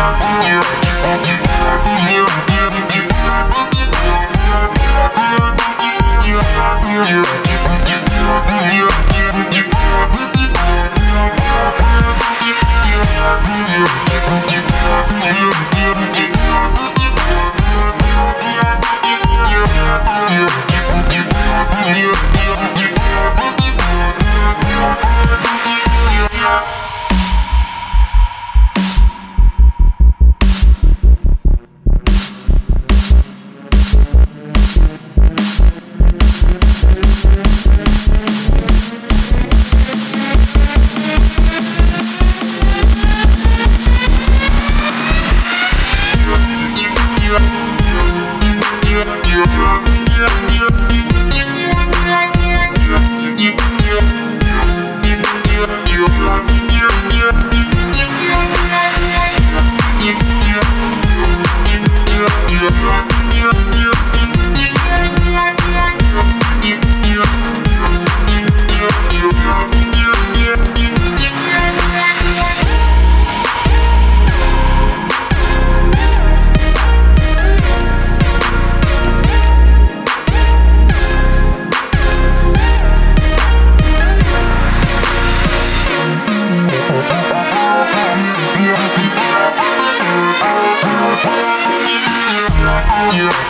Yeah. Yeah.